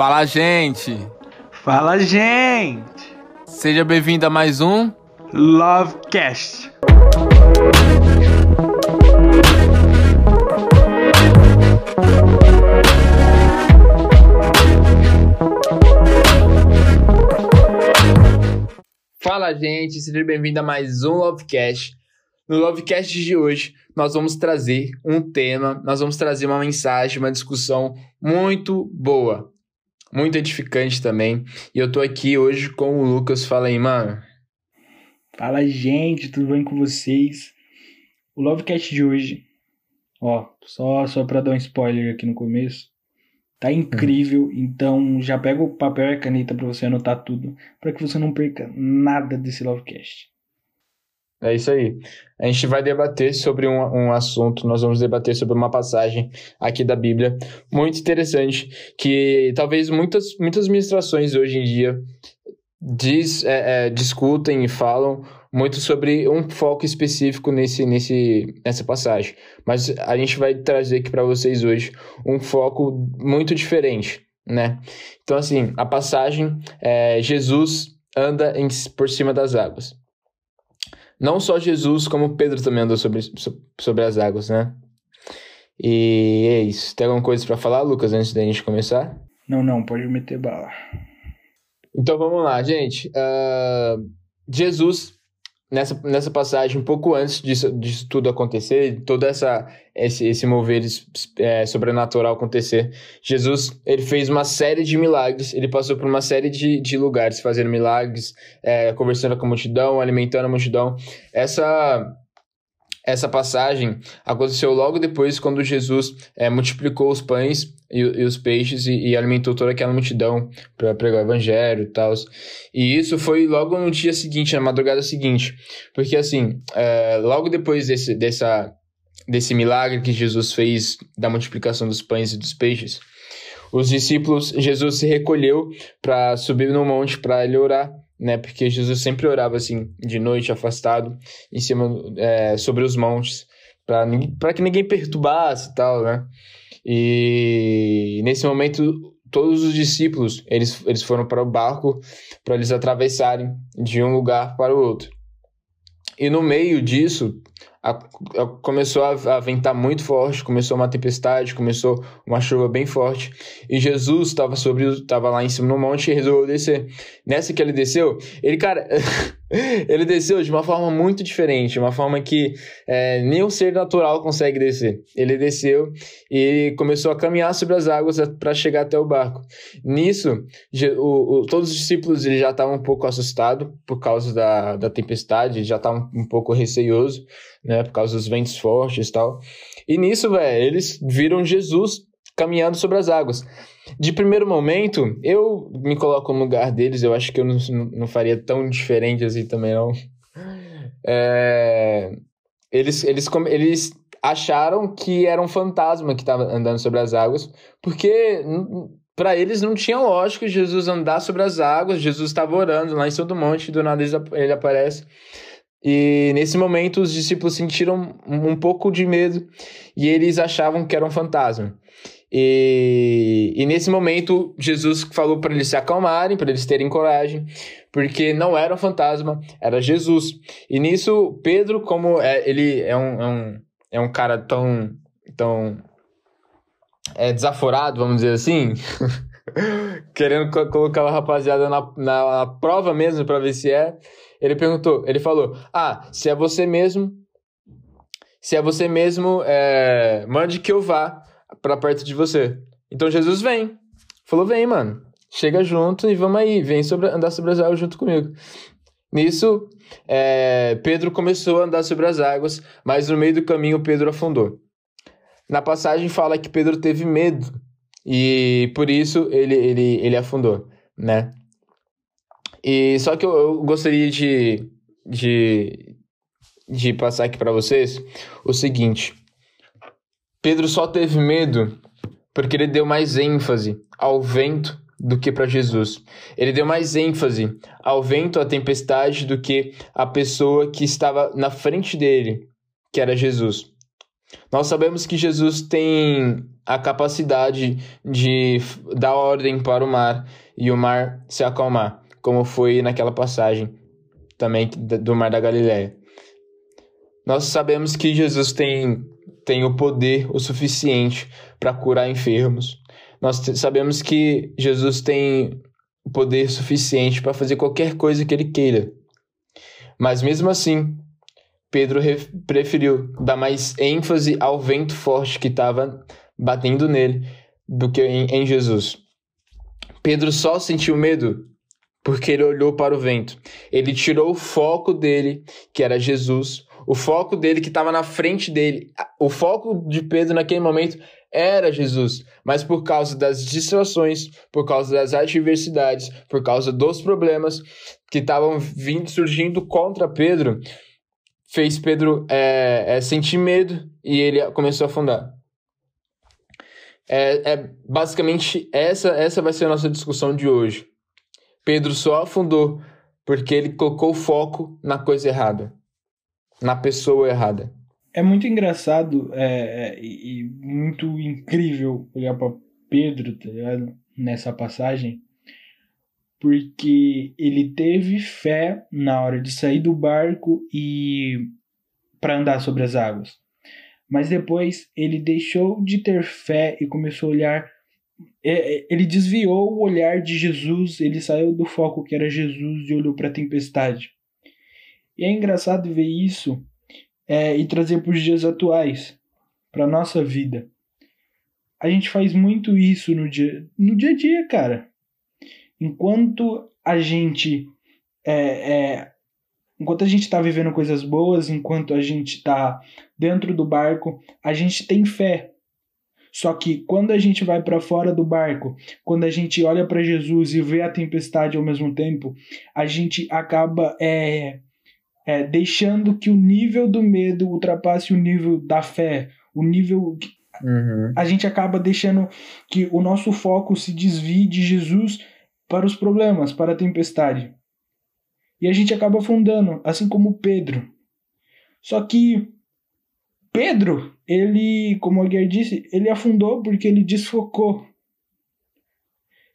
Fala, gente! Fala, gente! Seja bem-vindo a mais um Lovecast. Fala, gente! Seja bem-vindo a mais um Lovecast. No Lovecast de hoje, nós vamos trazer um tema, nós vamos trazer uma mensagem, uma discussão muito boa, muito edificante também. E eu tô aqui hoje com o Lucas. Fala aí, mano. Fala, gente, tudo bem com vocês? O Lovecast de hoje, ó, só, só pra dar um spoiler aqui no começo, tá incrível, então já pega o papel e a caneta pra você anotar tudo, pra que você não perca nada desse Lovecast. É isso aí. A gente vai debater sobre um, um assunto, nós vamos debater sobre uma passagem aqui da Bíblia muito interessante, que talvez muitas, muitas ministrações hoje em dia diz, é, é, discutem e falam muito sobre um foco específico nesse, nesse, nessa passagem. Mas a gente vai trazer aqui para vocês hoje um foco muito diferente, né? Então, assim, a passagem é Jesus anda em, por cima das águas. Não só Jesus, como Pedro também andou sobre, sobre as águas, né? E é isso. Tem alguma coisa para falar, Lucas, antes da gente começar? Não, não, pode meter bala. Então vamos lá, gente. Uh, Jesus, nessa, nessa passagem, um pouco antes disso, disso tudo acontecer, todo essa, esse, esse mover é, sobrenatural acontecer, Jesus ele fez uma série de milagres, ele passou por uma série de, de lugares fazendo milagres, é, conversando com a multidão, alimentando a multidão. Essa essa passagem aconteceu logo depois, quando Jesus é, multiplicou os pães e, e os peixes e, e, alimentou toda aquela multidão para pregar o evangelho e tal. E isso foi logo no dia seguinte, na madrugada seguinte. Porque, assim, é, logo depois desse, dessa, desse milagre que Jesus fez da multiplicação dos pães e dos peixes, os discípulos, Jesus se recolheu para subir no monte para ele orar né? Porque Jesus sempre orava assim, de noite, afastado, em cima, é, sobre os montes, para que ninguém perturbasse e tal, né? E nesse momento, todos os discípulos, eles, eles foram para o barco para eles atravessarem de um lugar para o outro. E no meio disso, a, a, começou a, a, ventar muito forte, começou uma tempestade, começou uma chuva bem forte. E Jesus estava sobre, estava lá em cima no monte e resolveu descer. Nessa que ele desceu, ele, cara, ele desceu de uma forma muito diferente, uma forma que é, nem um ser natural consegue descer. Ele desceu e começou a caminhar sobre as águas para chegar até o barco. Nisso, o, o, todos os discípulos ele já estavam um pouco assustados por causa da, da tempestade, já estavam um pouco receioso, né, por causa dos ventos fortes e tal. E nisso, velho, eles viram Jesus caminhando sobre as águas. De primeiro momento, eu me coloco no lugar deles, eu acho que eu não, não faria tão diferente assim também, não. É... Eles, eles, eles acharam que era um fantasma que estava andando sobre as águas, porque para eles não tinha lógica Jesus andar sobre as águas, Jesus estava orando lá em cima do monte, do nada ele aparece. E nesse momento os discípulos sentiram um pouco de medo e eles achavam que era um fantasma. E, e nesse momento, Jesus falou para eles se acalmarem, para eles terem coragem, porque não era um fantasma, era Jesus. E nisso, Pedro, como é, ele é um, é um, é um cara tão, tão é, desaforado, vamos dizer assim, querendo co colocar a rapaziada na, na, na prova mesmo para ver se é, ele perguntou, ele falou: Ah, se é você mesmo, se é você mesmo, é, mande que eu vá para perto de você. Então Jesus vem. Falou: vem, mano. Chega junto e vamos aí. Vem sobre, andar sobre as águas junto comigo. Nisso, é, Pedro começou a andar sobre as águas, mas no meio do caminho Pedro afundou. Na passagem fala que Pedro teve medo e por isso ele, ele, ele afundou, né? E só que eu, eu gostaria de, de, de passar aqui para vocês o seguinte: Pedro só teve medo porque ele deu mais ênfase ao vento do que para Jesus. Ele deu mais ênfase ao vento, à tempestade, do que a pessoa que estava na frente dele, que era Jesus. Nós sabemos que Jesus tem a capacidade de dar ordem para o mar e o mar se acalmar, como foi naquela passagem também do Mar da Galileia. Nós sabemos que Jesus tem, tem o poder o suficiente para curar enfermos. Nós sabemos que Jesus tem o poder suficiente para fazer qualquer coisa que ele queira. Mas mesmo assim, Pedro preferiu dar mais ênfase ao vento forte que estava batendo nele do que em, em Jesus. Pedro só sentiu medo porque ele olhou para o vento. Ele tirou o foco dele, que era Jesus, o foco dele que estava na frente dele. O foco de Pedro naquele momento era Jesus, mas por causa das distrações, por causa das adversidades, por causa dos problemas que estavam vindo surgindo contra Pedro, fez Pedro é, é, sentir medo e ele começou a afundar. É, é, basicamente essa essa vai ser a nossa discussão de hoje. Pedro só afundou porque ele colocou o foco na coisa errada, na pessoa errada. É muito engraçado é, é e muito incrível olhar para Pedro tá ligado? nessa passagem, porque ele teve fé na hora de sair do barco e para andar sobre as águas. Mas depois ele deixou de ter fé e começou a olhar. É, é, ele desviou o olhar de Jesus, ele saiu do foco que era Jesus e olhou para a tempestade. E é engraçado ver isso é, e trazer para os dias atuais, para nossa vida. A gente faz muito isso no dia, no dia a dia, cara. Enquanto a gente é, é, enquanto a gente está vivendo coisas boas, enquanto a gente está dentro do barco, a gente tem fé. Só que quando a gente vai para fora do barco, quando a gente olha para Jesus e vê a tempestade ao mesmo tempo, a gente acaba é, é, deixando que o nível do medo ultrapasse o nível da fé, o nível. Uhum. A gente acaba deixando que o nosso foco se desvie de Jesus para os problemas, para a tempestade. E a gente acaba afundando, assim como Pedro. Só que Pedro, ele, como o Aguiar disse, ele afundou porque ele desfocou.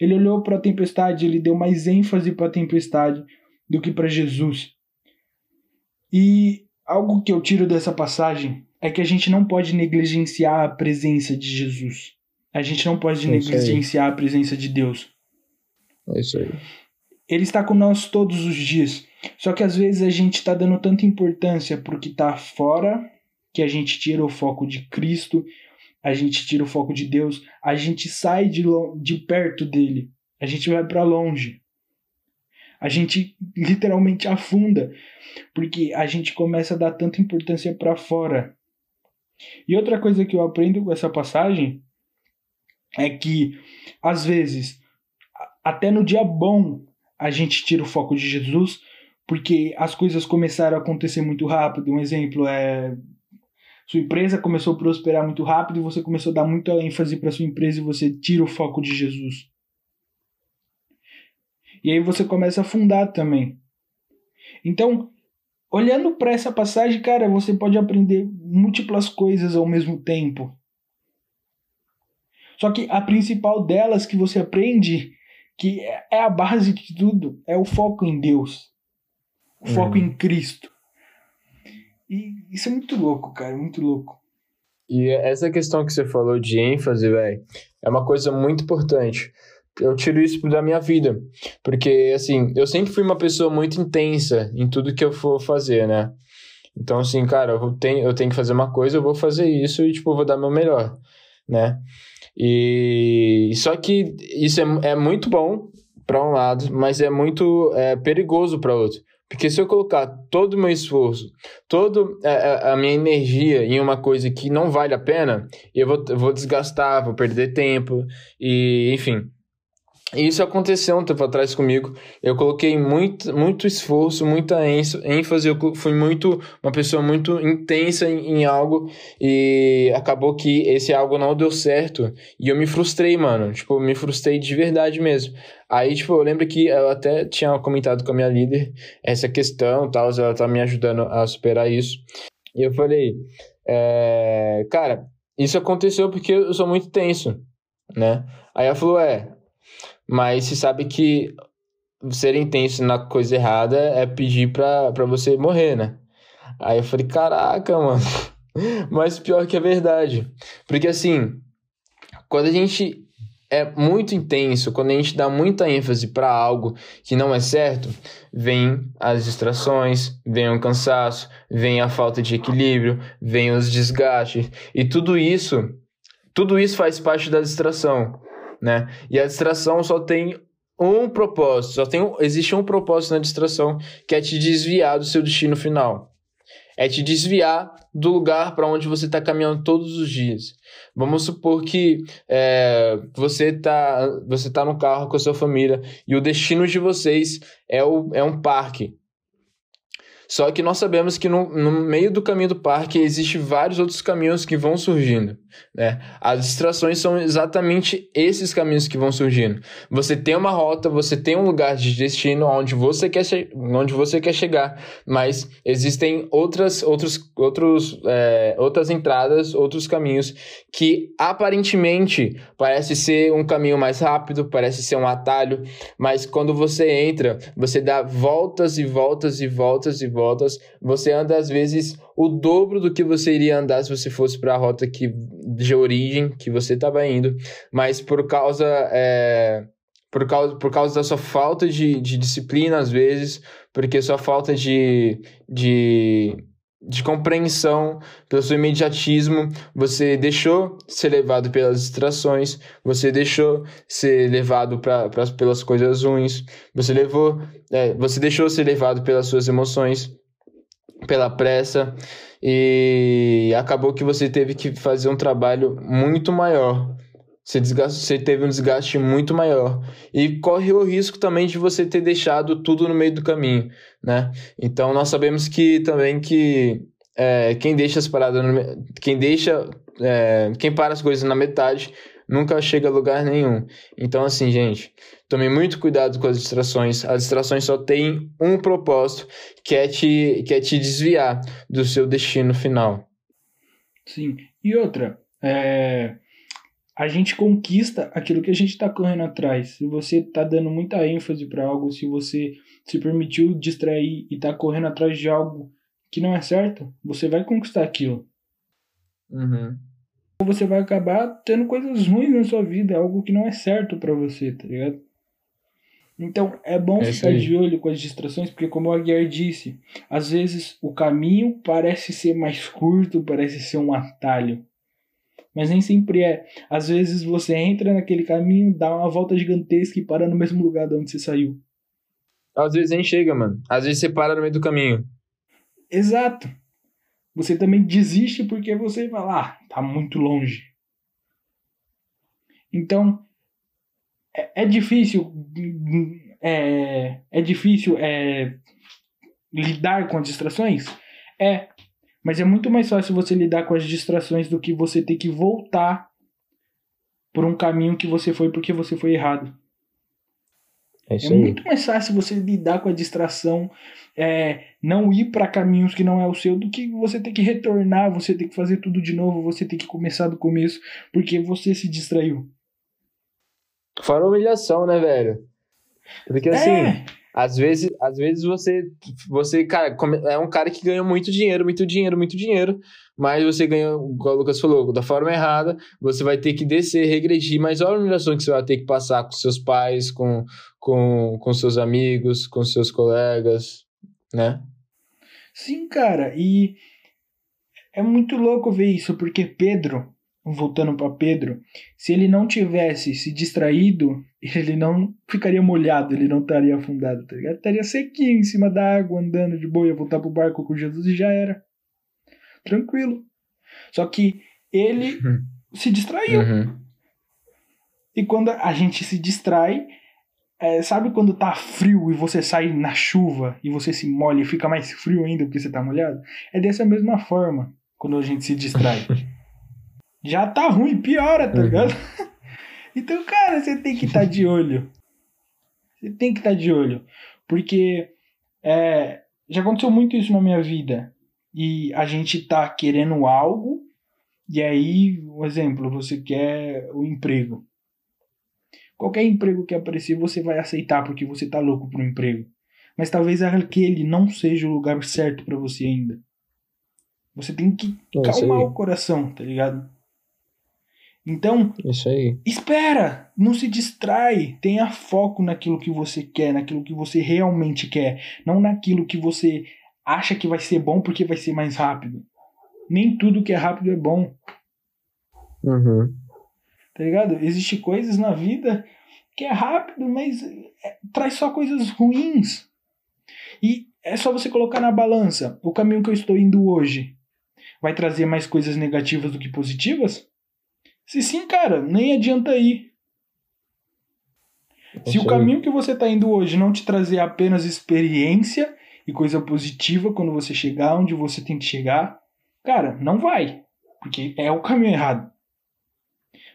Ele olhou para a tempestade, ele deu mais ênfase para a tempestade do que para Jesus. E algo que eu tiro dessa passagem é que a gente não pode negligenciar a presença de Jesus. A gente não pode é negligenciar a presença de Deus. É isso aí. Ele está conosco todos os dias. Só que às vezes a gente está dando tanta importância para o que está fora que a gente tira o foco de Cristo, a gente tira o foco de Deus, a gente sai de, de perto dele, a gente vai para longe. A gente literalmente afunda, porque a gente começa a dar tanta importância para fora. E outra coisa que eu aprendo com essa passagem é que, às vezes, até no dia bom, a gente tira o foco de Jesus, porque as coisas começaram a acontecer muito rápido. Um exemplo é sua empresa começou a prosperar muito rápido e você começou a dar muita ênfase para sua empresa e você tira o foco de Jesus. E aí você começa a afundar também. Então, olhando para essa passagem, cara, você pode aprender múltiplas coisas ao mesmo tempo. Só que a principal delas que você aprende, que é a base de tudo, é o foco em Deus. O uhum. foco em Cristo. E isso é muito louco, cara, muito louco. E essa questão que você falou de ênfase, velho, é uma coisa muito importante. Eu tiro isso da minha vida, porque assim, eu sempre fui uma pessoa muito intensa em tudo que eu for fazer, né? Então, assim, cara, eu tenho, eu tenho que fazer uma coisa, eu vou fazer isso e, tipo, vou dar meu melhor, né? E só que isso é, é muito bom para um lado, mas é muito é, perigoso para outro. Porque se eu colocar todo o meu esforço, toda a, é, é, a, minha energia em uma coisa que não vale a pena, eu vou, vou desgastar, vou perder tempo, e enfim. Isso aconteceu um tempo atrás comigo. Eu coloquei muito, muito esforço, muita ênfase. Eu fui muito uma pessoa muito intensa em, em, algo e acabou que esse algo não deu certo. E eu me frustrei, mano. Tipo, me frustrei de verdade mesmo. Aí, tipo, eu lembro que eu até tinha comentado com a minha líder essa questão, tal, ela tá me ajudando a superar isso. E eu falei, é, cara, isso aconteceu porque eu sou muito tenso, né? Aí ela falou, é, mas você sabe que ser intenso na coisa errada é pedir pra, pra você morrer, né? Aí eu falei, caraca, mano. Mas pior que é verdade. Porque assim, quando a gente é muito intenso, quando a gente dá muita ênfase para algo que não é certo, vem as distrações, vem o cansaço, vem a falta de equilíbrio, vem os desgastes e tudo isso, tudo isso faz parte da distração, né? E a distração só tem um propósito, só tem um, existe um propósito na distração, que é te desviar do seu destino final. É te desviar do lugar para onde você está caminhando todos os dias. Vamos supor que é, você está você tá no carro com a sua família e o destino de vocês é, o, é um parque. Só que nós sabemos que no, no meio do caminho do parque existem vários outros caminhos que vão surgindo. Né? As distrações são exatamente esses caminhos que vão surgindo. Você tem uma rota, você tem um lugar de destino onde você quer, onde você quer chegar, mas existem outras, outros, outros, é, outras entradas, outros caminhos que aparentemente parece ser um caminho mais rápido, parece ser um atalho, mas quando você entra, você dá voltas e voltas e voltas e voltas, você anda às vezes o dobro do que você iria andar se você fosse para a rota que, de origem que você estava indo, mas por causa, é, por causa, por causa da sua falta de, de disciplina, às vezes, porque sua falta de, de, de compreensão, pelo seu imediatismo, você deixou ser levado pelas distrações, você deixou ser levado pra, pra, pelas coisas ruins, você levou, é, você deixou ser levado pelas suas emoções pela pressa e acabou que você teve que fazer um trabalho muito maior. Você, você teve um desgaste muito maior. E corre o risco também de você ter deixado tudo no meio do caminho, né? Então nós sabemos que também que é, quem deixa as paradas, no, quem deixa, é, quem para as coisas na metade nunca chega a lugar nenhum. Então, assim, gente, tome muito cuidado com as distrações. As distrações só têm um propósito, que é te, que é te desviar do seu destino final. Sim. E outra, é... a gente conquista aquilo que a gente está correndo atrás. Se você está dando muita ênfase para algo, se você se permitiu distrair e está correndo atrás de algo que não é certo, você vai conquistar aquilo. Uhum você vai acabar tendo coisas ruins na sua vida, algo que não é certo para você, tá ligado? Então, é bom é ficar de olho com as distrações, porque como o Aguiar disse, às vezes o caminho parece ser mais curto, parece ser um atalho. Mas nem sempre é. Às vezes você entra naquele caminho, dá uma volta gigantesca e para no mesmo lugar de onde você saiu. Às vezes nem chega, mano. Às vezes você para no meio do caminho. Exato. Você também desiste porque você vai lá, ah, tá muito longe. Então, é, é difícil, é, é difícil é, lidar com as distrações? É, mas é muito mais fácil você lidar com as distrações do que você ter que voltar por um caminho que você foi porque você foi errado. É, é muito mais fácil você lidar com a distração, é, não ir para caminhos que não é o seu, do que você ter que retornar, você ter que fazer tudo de novo, você ter que começar do começo, porque você se distraiu. Fora humilhação, né, velho? Porque assim, é. Às vezes, às vezes você, você, cara, é um cara que ganha muito dinheiro, muito dinheiro, muito dinheiro, mas você ganha, como o Lucas falou, da forma errada, você vai ter que descer, regredir, mas olha a humilhação que você vai ter que passar com seus pais, com, com, com seus amigos, com seus colegas, né? Sim, cara, e é muito louco ver isso, porque Pedro, voltando para Pedro, se ele não tivesse se distraído, ele não ficaria molhado, ele não estaria afundado, tá ligado? Estaria sequinho em cima da água, andando de boa, ia voltar pro barco com Jesus e já era. Tranquilo. Só que ele se distraiu. Uhum. E quando a gente se distrai, é, sabe quando tá frio e você sai na chuva e você se molha e fica mais frio ainda porque você tá molhado? É dessa mesma forma quando a gente se distrai. Já tá ruim, piora, tá uhum. ligado? então, cara, você tem que estar tá de olho. Você tem que estar tá de olho. Porque é, já aconteceu muito isso na minha vida. E a gente tá querendo algo E aí, um exemplo, você quer o um emprego. Qualquer emprego que aparecer, você vai aceitar porque você tá louco pro emprego. Mas talvez aquele não seja o lugar certo para você ainda. Você tem que é calmar o coração, tá ligado? Então, isso aí. espera, não se distrai, tenha foco naquilo que você quer, naquilo que você realmente quer, não naquilo que você acha que vai ser bom porque vai ser mais rápido. Nem tudo que é rápido é bom. Uhum. Tá ligado? Existem coisas na vida que é rápido, mas é, traz só coisas ruins. E é só você colocar na balança o caminho que eu estou indo hoje vai trazer mais coisas negativas do que positivas? Se sim, cara, nem adianta ir. Se o caminho que você está indo hoje não te trazer apenas experiência e coisa positiva quando você chegar onde você tem que chegar, cara, não vai. Porque é o caminho errado.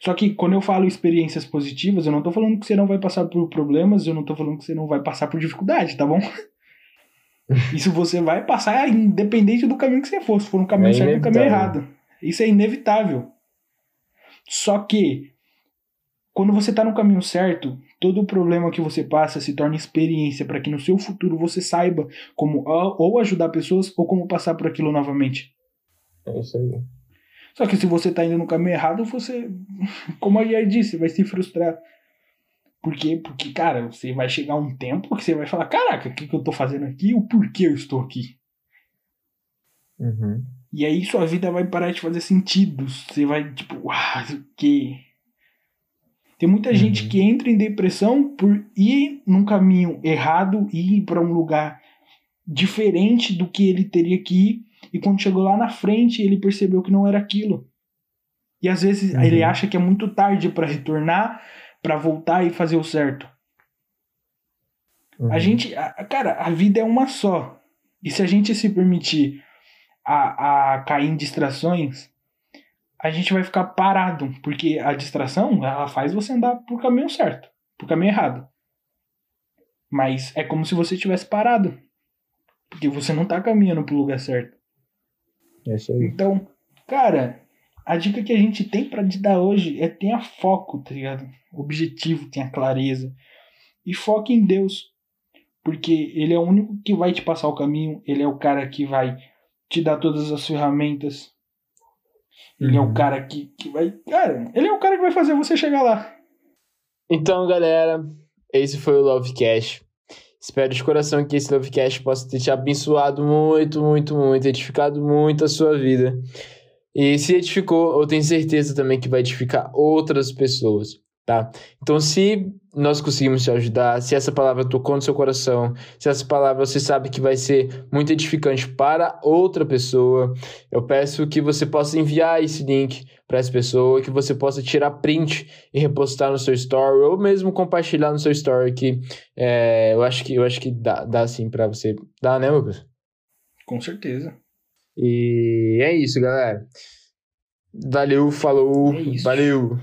Só que quando eu falo experiências positivas, eu não estou falando que você não vai passar por problemas, eu não estou falando que você não vai passar por dificuldade, tá bom? Isso você vai passar independente do caminho que você for, se for um caminho é certo ou um caminho errado. Isso é inevitável. Só que quando você está no caminho certo, todo o problema que você passa se torna experiência para que no seu futuro você saiba como ou ajudar pessoas ou como passar por aquilo novamente. É isso aí. Só que se você está indo no caminho errado, você, como a Yair disse, vai se frustrar. Por quê? Porque, cara, você vai chegar um tempo que você vai falar: caraca, o que, que eu tô fazendo aqui? O porquê eu estou aqui? Uhum. E aí sua vida vai parar de fazer sentido. Você vai, tipo, uau, o quê? Tem muita uhum. gente que entra em depressão por ir num caminho errado e ir para um lugar diferente do que ele teria que ir. E quando chegou lá na frente, ele percebeu que não era aquilo. E às vezes uhum. ele acha que é muito tarde para retornar, para voltar e fazer o certo. Uhum. A gente, a, cara, a vida é uma só. E se a gente se permitir a, a cair em distrações, a gente vai ficar parado, porque a distração, ela faz você andar pro caminho certo, pro caminho errado. Mas é como se você estivesse parado, porque você não tá caminhando pro lugar certo. É isso aí. Então, cara, a dica que a gente tem para te dar hoje é tenha foco, tá ligado? Objetivo, tenha clareza. E foque em Deus. Porque Ele é o único que vai te passar o caminho, Ele é o cara que vai te dar todas as ferramentas. Ele uhum. é o cara que, que vai. Cara, ele é o cara que vai fazer você chegar lá. Então, galera, esse foi o Lovecast. Espero de coração que esse Lovecast possa ter te abençoado muito, muito, muito, edificado muito a sua vida. E se edificou, eu tenho certeza também que vai edificar outras pessoas, tá? Então, se nós conseguimos te ajudar, se essa palavra tocou no seu coração, se essa palavra você sabe que vai ser muito edificante para outra pessoa, eu peço que você possa enviar esse link para essa pessoa, que você possa tirar print e repostar no seu story, ou mesmo compartilhar no seu story, que é, eu acho que eu acho que dá, dá sim para você. Dá, né, Lucas? Com certeza. E é isso, galera. Valeu, falou, é valeu.